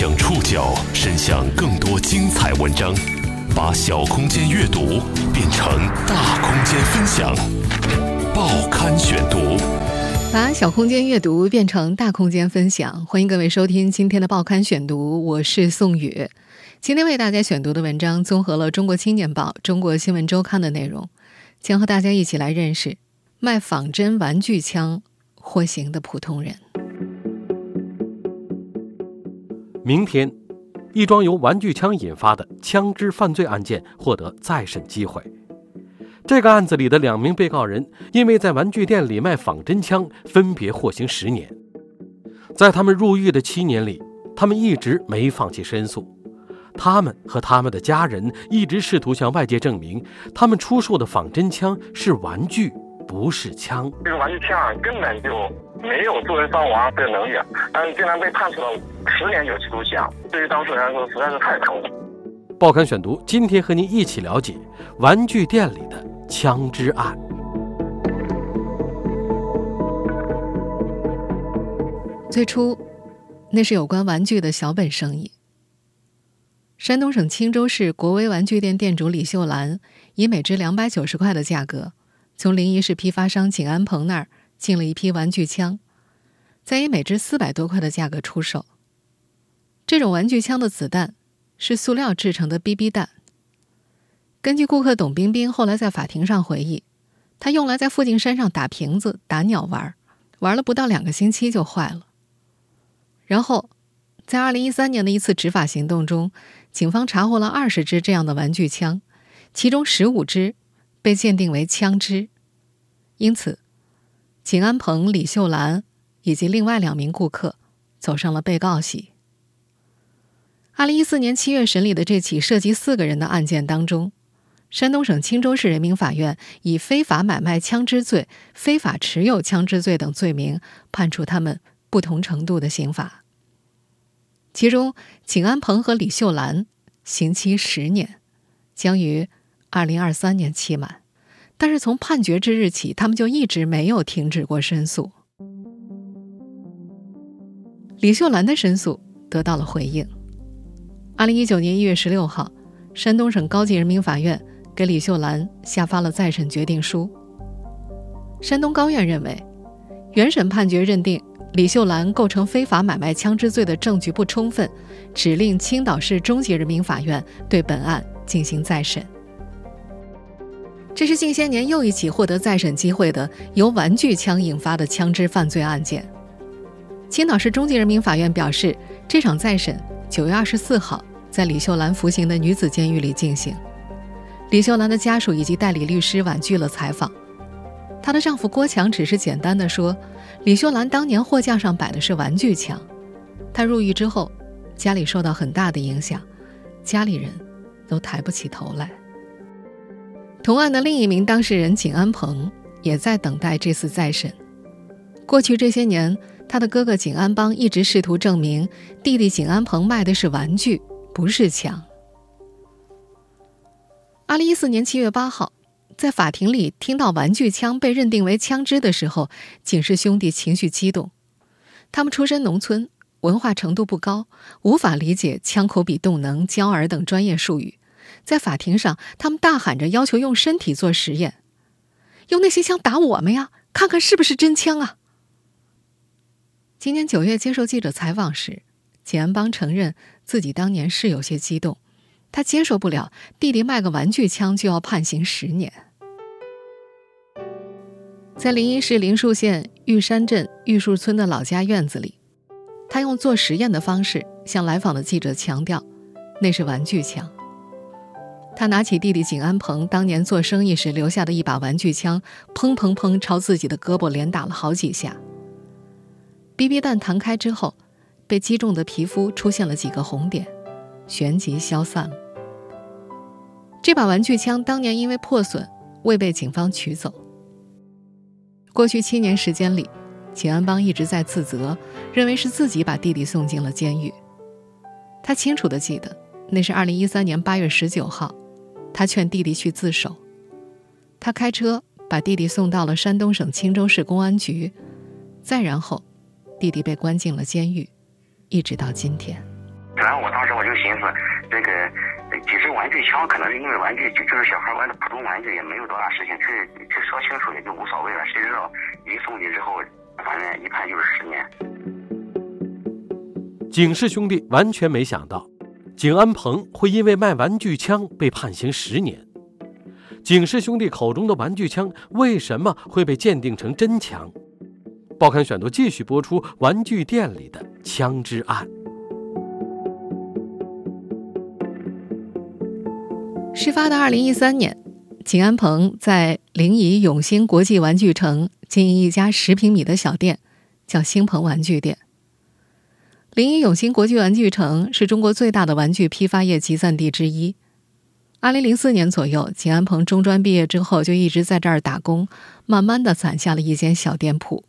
将触角伸向更多精彩文章，把小空间阅读变成大空间分享。报刊选读，把小空间阅读变成大空间分享。欢迎各位收听今天的报刊选读，我是宋宇。今天为大家选读的文章综合了《中国青年报》《中国新闻周刊》的内容，将和大家一起来认识卖仿真玩具枪获刑的普通人。明天，一桩由玩具枪引发的枪支犯罪案件获得再审机会。这个案子里的两名被告人因为在玩具店里卖仿真枪，分别获刑十年。在他们入狱的七年里，他们一直没放弃申诉。他们和他们的家人一直试图向外界证明，他们出售的仿真枪是玩具，不是枪。这个玩具枪根本就没有作为伤亡的能力，但是竟然被判处了十年有期徒刑，对于当事人来说实在是太疼了。报刊选读，今天和您一起了解玩具店里的枪支案。最初，那是有关玩具的小本生意。山东省青州市国威玩具店店主李秀兰以每只两百九十块的价格，从临沂市批发商景安鹏那儿进了一批玩具枪，再以每只四百多块的价格出售。这种玩具枪的子弹是塑料制成的 BB 弹。根据顾客董冰冰后来在法庭上回忆，他用来在附近山上打瓶子、打鸟玩，玩了不到两个星期就坏了。然后，在二零一三年的一次执法行动中。警方查获了二十支这样的玩具枪，其中十五支被鉴定为枪支，因此，景安鹏、李秀兰以及另外两名顾客走上了被告席。二零一四年七月审理的这起涉及四个人的案件当中，山东省青州市人民法院以非法买卖枪支罪、非法持有枪支罪等罪名判处他们不同程度的刑罚。其中，景安鹏和李秀兰刑期十年，将于二零二三年期满。但是从判决之日起，他们就一直没有停止过申诉。李秀兰的申诉得到了回应。二零一九年一月十六号，山东省高级人民法院给李秀兰下发了再审决定书。山东高院认为，原审判决认定。李秀兰构成非法买卖枪支罪的证据不充分，指令青岛市中级人民法院对本案进行再审。这是近些年又一起获得再审机会的由玩具枪引发的枪支犯罪案件。青岛市中级人民法院表示，这场再审九月二十四号在李秀兰服刑的女子监狱里进行。李秀兰的家属以及代理律师婉拒了采访。她的丈夫郭强只是简单的说：“李秀兰当年货架上摆的是玩具枪，她入狱之后，家里受到很大的影响，家里人都抬不起头来。”同案的另一名当事人景安鹏也在等待这次再审。过去这些年，他的哥哥景安邦一直试图证明弟弟景安鹏卖的是玩具，不是枪。二零一四年七月八号。在法庭里听到玩具枪被认定为枪支的时候，景氏兄弟情绪激动。他们出身农村，文化程度不高，无法理解枪口比动能、焦耳等专业术语。在法庭上，他们大喊着要求用身体做实验，用那些枪打我们呀，看看是不是真枪啊！今年九月接受记者采访时，简安邦承认自己当年是有些激动，他接受不了弟弟卖个玩具枪就要判刑十年。在临沂市临沭县玉山镇玉树村的老家院子里，他用做实验的方式向来访的记者强调，那是玩具枪。他拿起弟弟景安鹏当年做生意时留下的一把玩具枪，砰砰砰朝自己的胳膊连打了好几下。BB 弹弹开之后，被击中的皮肤出现了几个红点，旋即消散了。这把玩具枪当年因为破损，未被警方取走。过去七年时间里，景安邦一直在自责，认为是自己把弟弟送进了监狱。他清楚的记得，那是二零一三年八月十九号，他劝弟弟去自首。他开车把弟弟送到了山东省青州市公安局，再然后，弟弟被关进了监狱，一直到今天。然后我当时我就寻思，这个其实玩具枪可能是因为玩具就就是小孩玩的普通玩具，也没有多大事情，去去说清楚也就无所谓了。谁知道一送去之后，反正一判就是十年。景氏兄弟完全没想到，景安鹏会因为卖玩具枪被判刑十年。景氏兄弟口中的玩具枪为什么会被鉴定成真枪？报刊选读继续播出玩具店里的枪支案。事发的二零一三年，景安鹏在临沂永兴国际玩具城经营一家十平米的小店，叫兴鹏玩具店。临沂永兴国际玩具城是中国最大的玩具批发业集散地之一。二零零四年左右，景安鹏中专毕业之后就一直在这儿打工，慢慢的攒下了一间小店铺。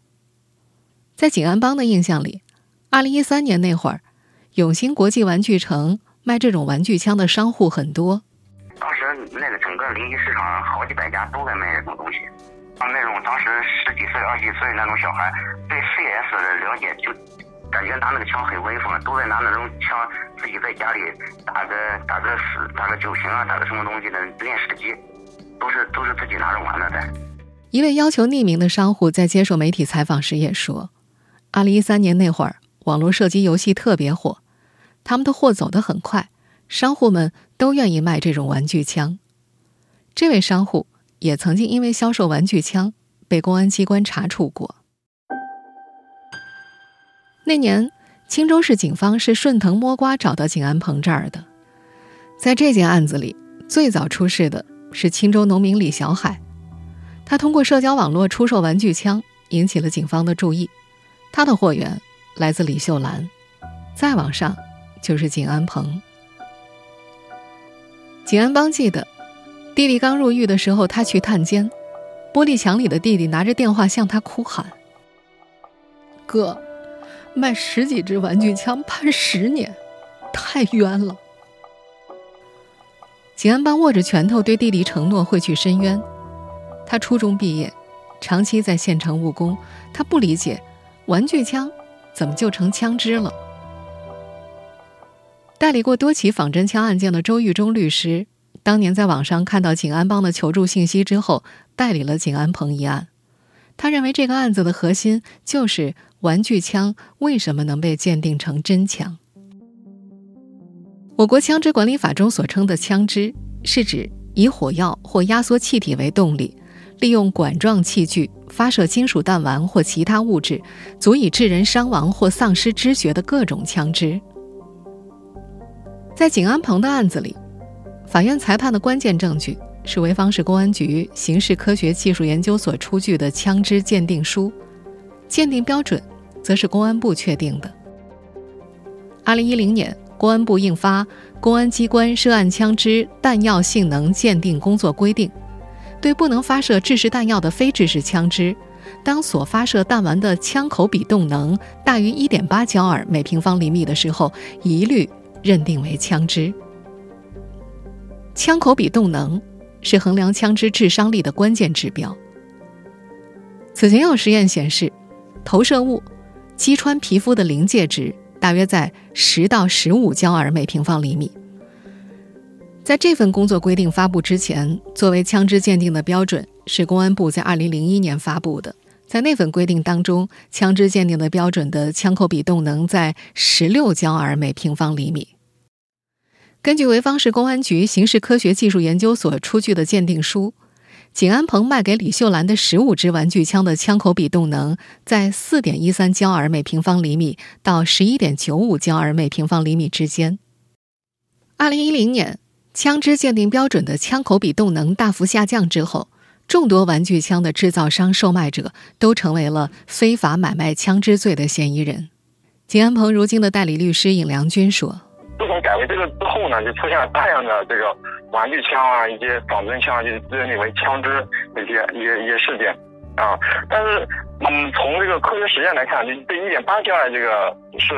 在景安邦的印象里，二零一三年那会儿，永兴国际玩具城卖这种玩具枪的商户很多。当时那个整个临沂市场好几百家都在卖这种东西，像那种当时十几岁、二十几岁那种小孩，对 CS 的了解就感觉拿那个枪很威风，都在拿那种枪自己在家里打个打个死打个九型啊，打个什么东西的练射击，都是都是自己拿着玩的在。一位要求匿名的商户在接受媒体采访时也说，二零一三年那会儿，网络射击游戏特别火，他们的货走得很快。商户们都愿意卖这种玩具枪。这位商户也曾经因为销售玩具枪被公安机关查处过。那年，青州市警方是顺藤摸瓜找到景安鹏这儿的。在这件案子里，最早出事的是青州农民李小海。他通过社交网络出售玩具枪，引起了警方的注意。他的货源来自李秀兰，再往上就是景安鹏。景安邦记得，弟弟刚入狱的时候，他去探监，玻璃墙里的弟弟拿着电话向他哭喊：“哥，卖十几支玩具枪判十年，太冤了。”景安邦握着拳头对弟弟承诺会去申冤。他初中毕业，长期在县城务工，他不理解玩具枪怎么就成枪支了。代理过多起仿真枪案件的周玉忠律师，当年在网上看到景安邦的求助信息之后，代理了景安鹏一案。他认为这个案子的核心就是玩具枪为什么能被鉴定成真枪。我国枪支管理法中所称的枪支，是指以火药或压缩气体为动力，利用管状器具发射金属弹丸或其他物质，足以致人伤亡或丧失知觉的各种枪支。在景安鹏的案子里，法院裁判的关键证据是潍坊市公安局刑事科学技术研究所出具的枪支鉴定书，鉴定标准则是公安部确定的。二零一零年，公安部印发《公安机关涉案枪支弹药性能鉴定工作规定》，对不能发射制式弹药的非制式枪支，当所发射弹丸的枪口比动能大于一点八焦耳每平方厘米的时候，一律。认定为枪支。枪口比动能是衡量枪支致伤力的关键指标。此前有实验显示，投射物击穿皮肤的临界值大约在十到十五焦耳每平方厘米。在这份工作规定发布之前，作为枪支鉴定的标准是公安部在二零零一年发布的。在那份规定当中，枪支鉴定的标准的枪口比动能在十六焦耳每平方厘米。根据潍坊市公安局刑事科学技术研究所出具的鉴定书，景安鹏卖给李秀兰的十五支玩具枪的枪口比动能在四点一三焦耳每平方厘米到十一点九五焦耳每平方厘米之间。二零一零年，枪支鉴定标准的枪口比动能大幅下降之后。众多玩具枪的制造商、售卖者都成为了非法买卖枪支罪的嫌疑人。景安鹏如今的代理律师尹良军说：“自从改为这个之后呢，就出现了大量的这个玩具枪啊，一些仿真枪，就认定为枪支一些一些一些事件啊。但是，嗯，从这个科学实验来看，就这一点八焦耳这个是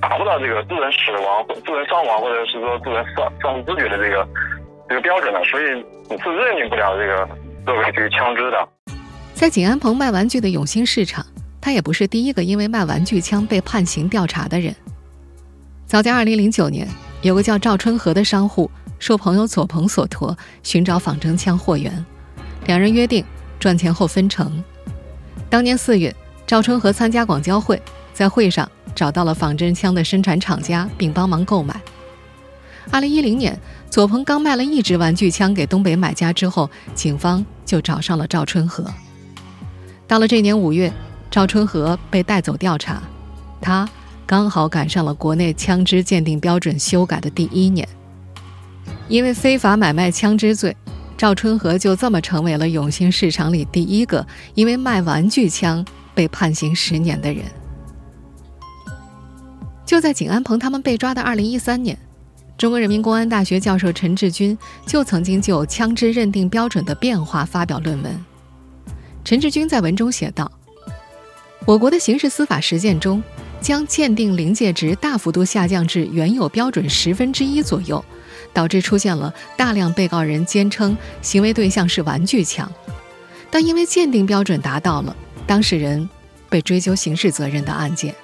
达不到这个致人死亡、致人伤亡，或者是说致人丧丧失知觉的这个这个标准的，所以是认定不了这个。”作为这个枪支的，在景安鹏卖玩具的永兴市场，他也不是第一个因为卖玩具枪被判刑调查的人。早在2009年，有个叫赵春和的商户受朋友左鹏所托，寻找仿真枪货源，两人约定赚钱后分成。当年四月，赵春和参加广交会，在会上找到了仿真枪的生产厂家，并帮忙购买。2010年，左鹏刚卖了一支玩具枪给东北买家之后，警方就找上了赵春和。到了这年五月，赵春和被带走调查，他。刚好赶上了国内枪支鉴定标准修改的第一年，因为非法买卖枪支罪，赵春和就这么成为了永兴市场里第一个因为卖玩具枪被判刑十年的人。就在景安鹏他们被抓的二零一三年，中国人民公安大学教授陈志军就曾经就枪支认定标准的变化发表论文。陈志军在文中写道：“我国的刑事司法实践中。”将鉴定临界值大幅度下降至原有标准十分之一左右，导致出现了大量被告人坚称行为对象是玩具枪，但因为鉴定标准达到了，当事人被追究刑事责任的案件。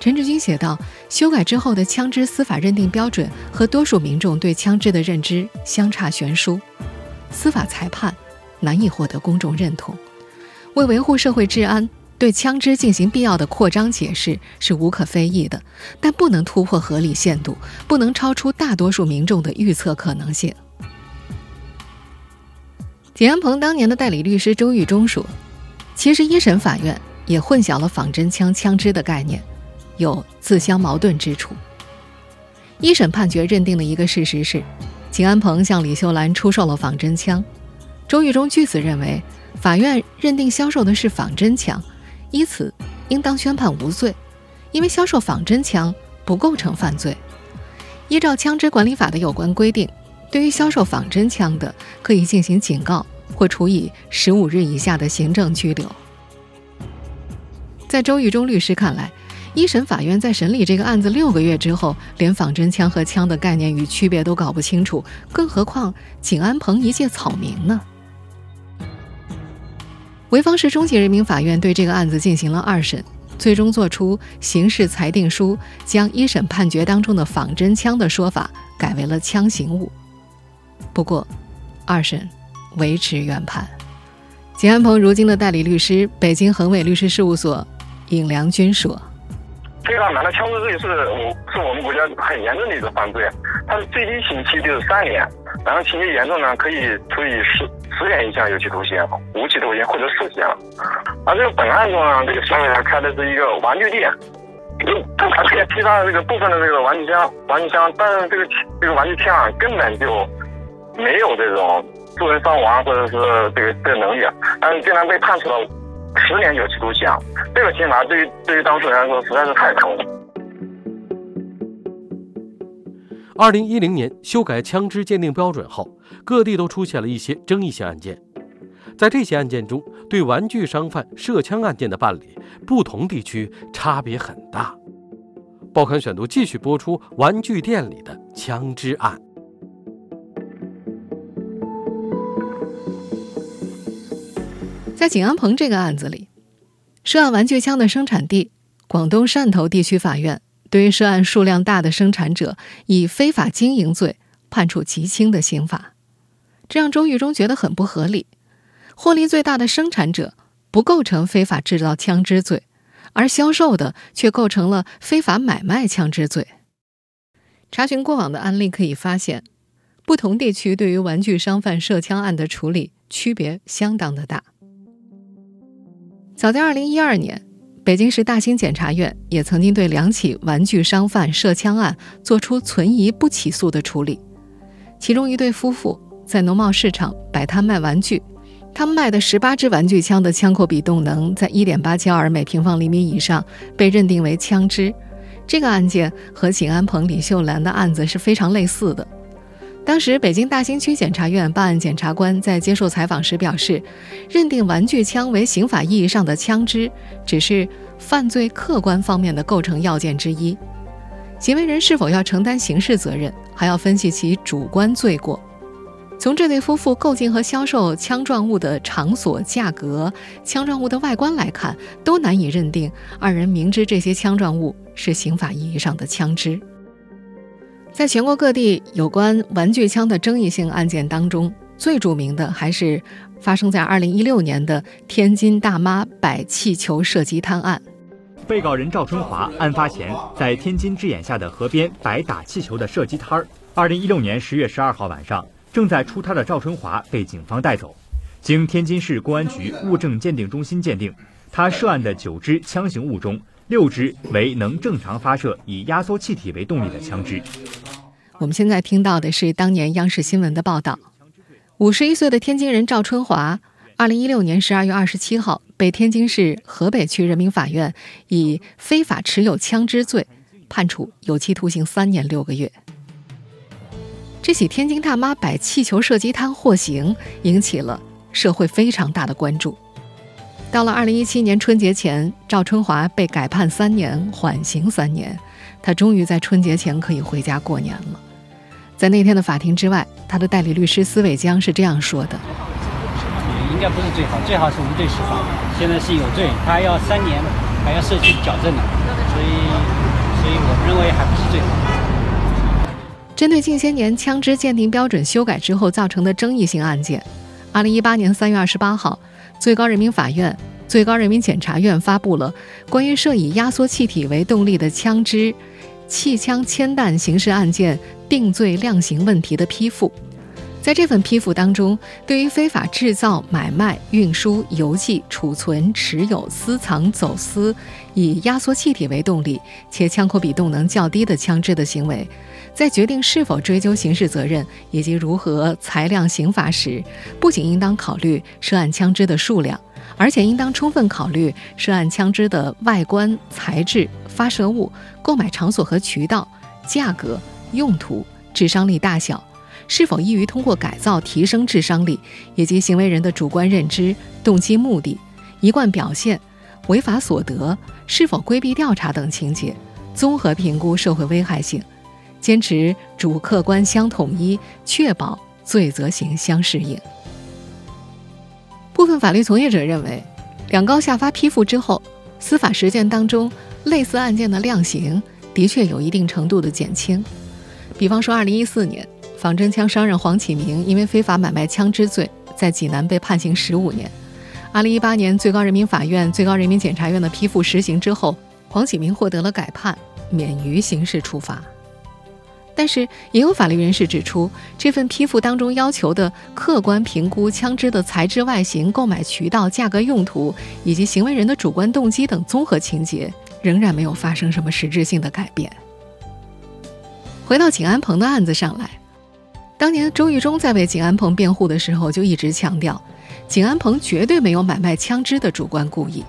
陈志军写道：“修改之后的枪支司法认定标准和多数民众对枪支的认知相差悬殊，司法裁判难以获得公众认同，为维护社会治安。”对枪支进行必要的扩张解释是无可非议的，但不能突破合理限度，不能超出大多数民众的预测可能性。景安鹏当年的代理律师周玉忠说：“其实一审法院也混淆了仿真枪枪支的概念，有自相矛盾之处。一审判决认定的一个事实是，景安鹏向李秀兰出售了仿真枪，周玉忠据此认为，法院认定销售的是仿真枪。”依此，应当宣判无罪，因为销售仿真枪不构成犯罪。依照枪支管理法的有关规定，对于销售仿真枪的，可以进行警告或处以十五日以下的行政拘留。在周玉忠律师看来，一审法院在审理这个案子六个月之后，连仿真枪和枪的概念与区别都搞不清楚，更何况景安鹏一介草民呢？潍坊市中级人民法院对这个案子进行了二审，最终作出刑事裁定书，将一审判决当中的仿真枪的说法改为了枪形物。不过，二审维持原判。景安鹏如今的代理律师，北京恒伟律师事务所尹良军说：“非法买卖枪支罪是我是我们国家很严重的一个犯罪，它的最低刑期就是三年，然后情节严重呢，可以处以十。”十年以下有期徒刑、无期徒刑或者死刑。而这个本案中呢，这个嫌疑人开的是一个玩具店，他可以批发这个部分的这个玩具枪、玩具枪，但是这个这个玩具枪啊，根本就没有这种致人伤亡或者是这个这个能力，但是竟然被判处了十年有期徒刑，这个刑罚对于对于当事人来说实在是太重了。二零一零年修改枪支鉴定标准后，各地都出现了一些争议性案件。在这些案件中，对玩具商贩涉枪案件的办理，不同地区差别很大。报刊选读继续播出玩具店里的枪支案。在景安鹏这个案子里，涉案玩具枪的生产地广东汕头地区法院。对于涉案数量大的生产者，以非法经营罪判处极轻的刑罚，这让周玉忠觉得很不合理。获利最大的生产者不构成非法制造枪支罪，而销售的却构成了非法买卖枪支罪。查询过往的案例可以发现，不同地区对于玩具商贩涉枪案的处理区别相当的大。早在二零一二年。北京市大兴检察院也曾经对两起玩具商贩涉枪案作出存疑不起诉的处理。其中一对夫妇在农贸市场摆摊卖玩具，他们卖的十八支玩具枪的枪口比动能在一点八焦耳每平方厘米以上，被认定为枪支。这个案件和景安鹏、李秀兰的案子是非常类似的。当时，北京大兴区检察院办案检察官在接受采访时表示，认定玩具枪为刑法意义上的枪支，只是犯罪客观方面的构成要件之一。行为人是否要承担刑事责任，还要分析其主观罪过。从这对夫妇购进和销售枪状物的场所、价格、枪状物的外观来看，都难以认定二人明知这些枪状物是刑法意义上的枪支。在全国各地有关玩具枪的争议性案件当中，最著名的还是发生在2016年的天津大妈摆气球射击摊案。被告人赵春华案发前在天津之眼下的河边摆打气球的射击摊儿。2016年10月12号晚上，正在出摊的赵春华被警方带走。经天津市公安局物证鉴定中心鉴定，他涉案的九支枪形物中，六支为能正常发射以压缩气体为动力的枪支。我们现在听到的是当年央视新闻的报道：五十一岁的天津人赵春华，二零一六年十二月二十七号被天津市河北区人民法院以非法持有枪支罪判处有期徒刑三年六个月。这起天津大妈摆气球射击摊获刑，引起了社会非常大的关注。到了二零一七年春节前，赵春华被改判三年，缓刑三年。他终于在春节前可以回家过年了。在那天的法庭之外，他的代理律师司伟江是这样说的：“应该不是最好，最好是无罪释放。现在是有罪，他要三年，还要社区矫正呢，所以，所以我们认为还不是最好。”针对近些年枪支鉴定标准修改之后造成的争议性案件，二零一八年三月二十八号，最高人民法院。最高人民检察院发布了关于涉以压缩气体为动力的枪支、气枪、铅弹刑事案件定罪量刑问题的批复。在这份批复当中，对于非法制造、买卖、运输、邮寄、储存、持有、私藏、走私以压缩气体为动力且枪口比动能较低的枪支的行为，在决定是否追究刑事责任以及如何裁量刑罚时，不仅应当考虑涉案枪支的数量。而且应当充分考虑涉案枪支的外观、材质、发射物、购买场所和渠道、价格、用途、致伤力大小，是否易于通过改造提升智商力，以及行为人的主观认知、动机、目的、一贯表现、违法所得、是否规避调查等情节，综合评估社会危害性，坚持主客观相统一，确保罪责刑相适应。部分法律从业者认为，两高下发批复之后，司法实践当中类似案件的量刑的确有一定程度的减轻。比方说，二零一四年，仿真枪商人黄启明因为非法买卖枪支罪，在济南被判刑十五年。二零一八年，最高人民法院、最高人民检察院的批复实行之后，黄启明获得了改判，免于刑事处罚。但是，也有法律人士指出，这份批复当中要求的客观评估枪支的材质、外形、购买渠道、价格、用途以及行为人的主观动机等综合情节，仍然没有发生什么实质性的改变。回到景安鹏的案子上来，当年周玉忠在为景安鹏辩护的时候，就一直强调，景安鹏绝对没有买卖枪支的主观故意。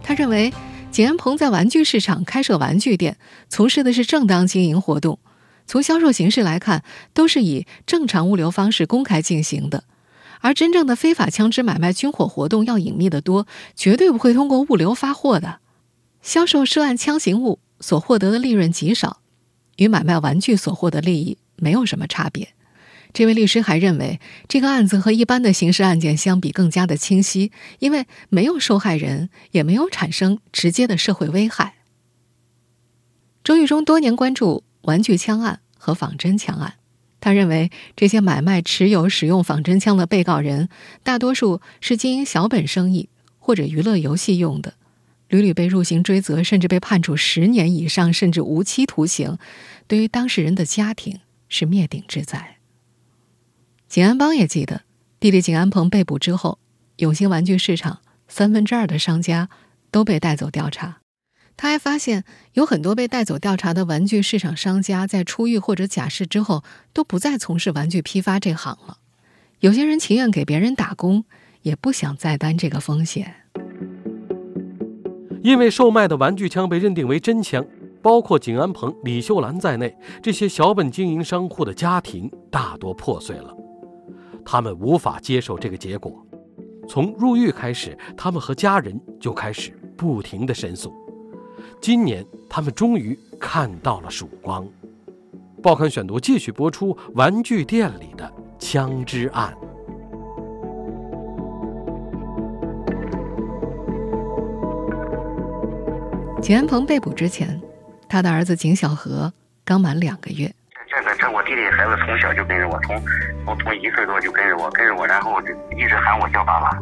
他认为，景安鹏在玩具市场开设玩具店，从事的是正当经营活动。从销售形式来看，都是以正常物流方式公开进行的，而真正的非法枪支买卖军火活动要隐秘得多，绝对不会通过物流发货的。销售涉案枪形物所获得的利润极少，与买卖玩具所获得利益没有什么差别。这位律师还认为，这个案子和一般的刑事案件相比更加的清晰，因为没有受害人，也没有产生直接的社会危害。周玉忠多年关注。玩具枪案和仿真枪案，他认为这些买卖、持有、使用仿真枪的被告人，大多数是经营小本生意或者娱乐游戏用的，屡屡被入刑追责，甚至被判处十年以上甚至无期徒刑，对于当事人的家庭是灭顶之灾。景安邦也记得，弟弟景安鹏被捕之后，永兴玩具市场三分之二的商家都被带走调查。他还发现，有很多被带走调查的玩具市场商家，在出狱或者假释之后，都不再从事玩具批发这行了。有些人情愿给别人打工，也不想再担这个风险。因为售卖的玩具枪被认定为真枪，包括景安鹏、李秀兰在内，这些小本经营商户的家庭大多破碎了。他们无法接受这个结果。从入狱开始，他们和家人就开始不停的申诉。今年，他们终于看到了曙光。报刊选读继续播出《玩具店里的枪支案。景安鹏被捕之前，他的儿子景小河刚满两个月。这个这我弟弟孩子从小就跟着我，从从从一岁多就跟着我，跟着我，然后就一直喊我叫爸爸。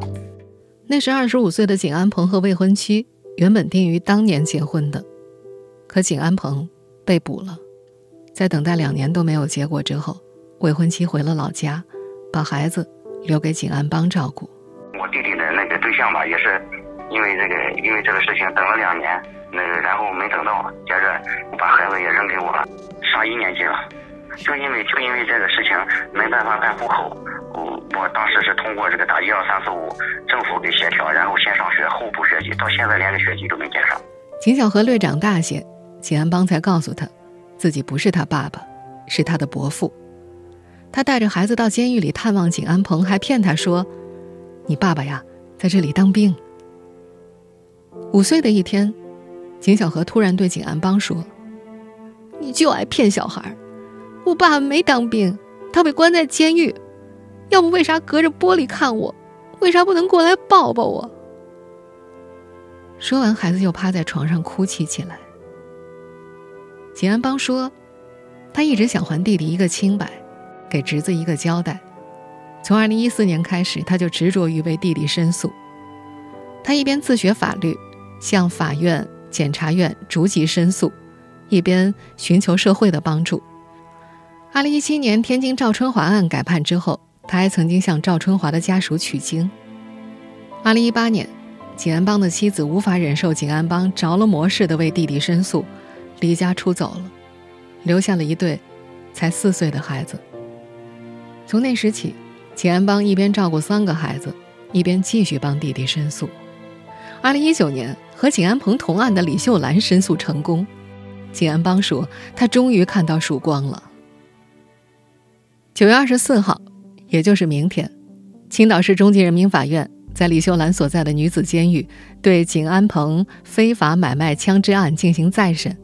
那时二十五岁的景安鹏和未婚妻原本定于当年结婚的，可景安鹏被捕了，在等待两年都没有结果之后，未婚妻回了老家，把孩子留给景安邦照顾。我弟弟的那个对象吧，也是因为这个因为这个事情等了两年，那个然后没等到，接着把孩子也扔给我了，上一年级了。就因为就因为这个事情没办法办户口，我我当时是通过这个打一二三四五政府给协调，然后先上学后补学籍，到现在连个学籍都没接上。景小河略长大些，景安邦才告诉他，自己不是他爸爸，是他的伯父。他带着孩子到监狱里探望景安鹏，还骗他说：“你爸爸呀，在这里当兵。”五岁的一天，景小河突然对景安邦说：“你就爱骗小孩。”我爸没当兵，他被关在监狱。要不为啥隔着玻璃看我？为啥不能过来抱抱我？说完，孩子就趴在床上哭泣起来。景安邦说：“他一直想还弟弟一个清白，给侄子一个交代。从二零一四年开始，他就执着于为弟弟申诉。他一边自学法律，向法院、检察院逐级申诉，一边寻求社会的帮助。”二零一七年，天津赵春华案改判之后，他还曾经向赵春华的家属取经。二零一八年，景安邦的妻子无法忍受景安邦着了魔似的为弟弟申诉，离家出走了，留下了一对才四岁的孩子。从那时起，景安邦一边照顾三个孩子，一边继续帮弟弟申诉。二零一九年，和景安鹏同案的李秀兰申诉成功，景安邦说：“他终于看到曙光了。”九月二十四号，也就是明天，青岛市中级人民法院在李秀兰所在的女子监狱对景安鹏非法买卖枪支案进行再审。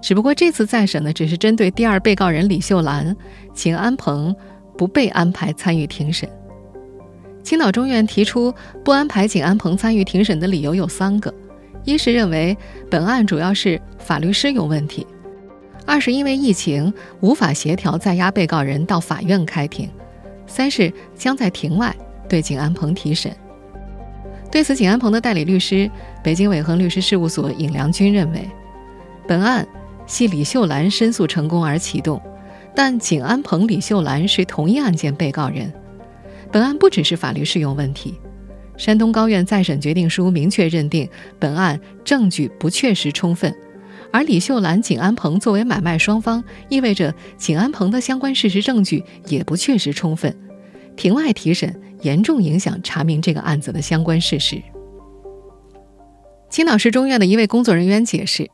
只不过这次再审呢，只是针对第二被告人李秀兰，景安鹏不被安排参与庭审。青岛中院提出不安排景安鹏参与庭审的理由有三个：一是认为本案主要是法律适用问题。二是因为疫情无法协调在押被告人到法院开庭，三是将在庭外对景安鹏提审。对此，景安鹏的代理律师北京伟恒律师事务所尹良军认为，本案系李秀兰申诉成功而启动，但景安鹏、李秀兰是同一案件被告人，本案不只是法律适用问题。山东高院再审决定书明确认定本案证据不确实充分。而李秀兰、景安鹏作为买卖双方，意味着景安鹏的相关事实证据也不确实充分，庭外提审严重影响查明这个案子的相关事实。青岛市中院的一位工作人员解释，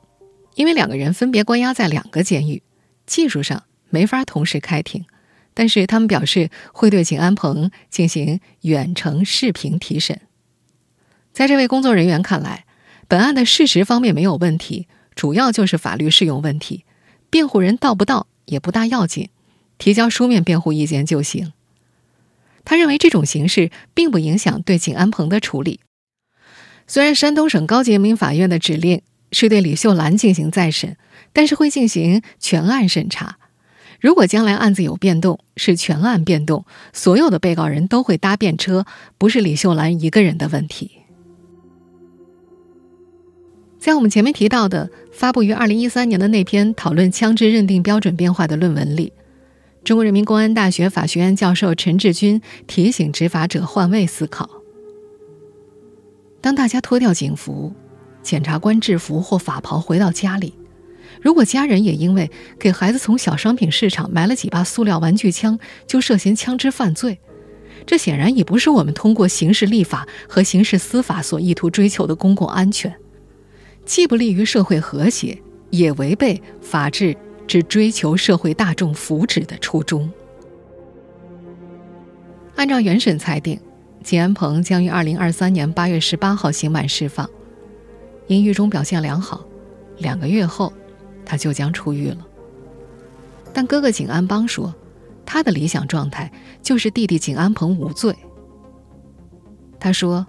因为两个人分别关押在两个监狱，技术上没法同时开庭，但是他们表示会对景安鹏进行远程视频提审。在这位工作人员看来，本案的事实方面没有问题。主要就是法律适用问题，辩护人到不到也不大要紧，提交书面辩护意见就行。他认为这种形式并不影响对景安鹏的处理。虽然山东省高级人民法院的指令是对李秀兰进行再审，但是会进行全案审查。如果将来案子有变动，是全案变动，所有的被告人都会搭便车，不是李秀兰一个人的问题。在我们前面提到的发布于二零一三年的那篇讨论枪支认定标准变化的论文里，中国人民公安大学法学院教授陈志军提醒执法者换位思考：当大家脱掉警服、检察官制服或法袍回到家里，如果家人也因为给孩子从小商品市场买了几把塑料玩具枪就涉嫌枪支犯罪，这显然已不是我们通过刑事立法和刑事司法所意图追求的公共安全。既不利于社会和谐，也违背法治之追求社会大众福祉的初衷。按照原审裁定，景安鹏将于二零二三年八月十八号刑满释放，因狱中表现良好，两个月后他就将出狱了。但哥哥景安邦说，他的理想状态就是弟弟景安鹏无罪。他说：“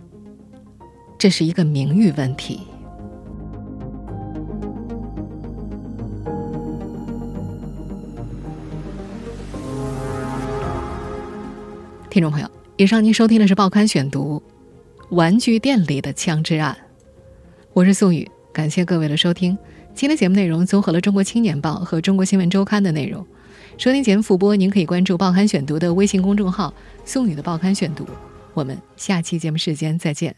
这是一个名誉问题。”听众朋友，以上您收听的是《报刊选读》，玩具店里的枪支案。我是宋宇，感谢各位的收听。今天节目内容综合了《中国青年报》和《中国新闻周刊》的内容。收听节目复播，您可以关注《报刊选读》的微信公众号“宋宇的报刊选读”。我们下期节目时间再见。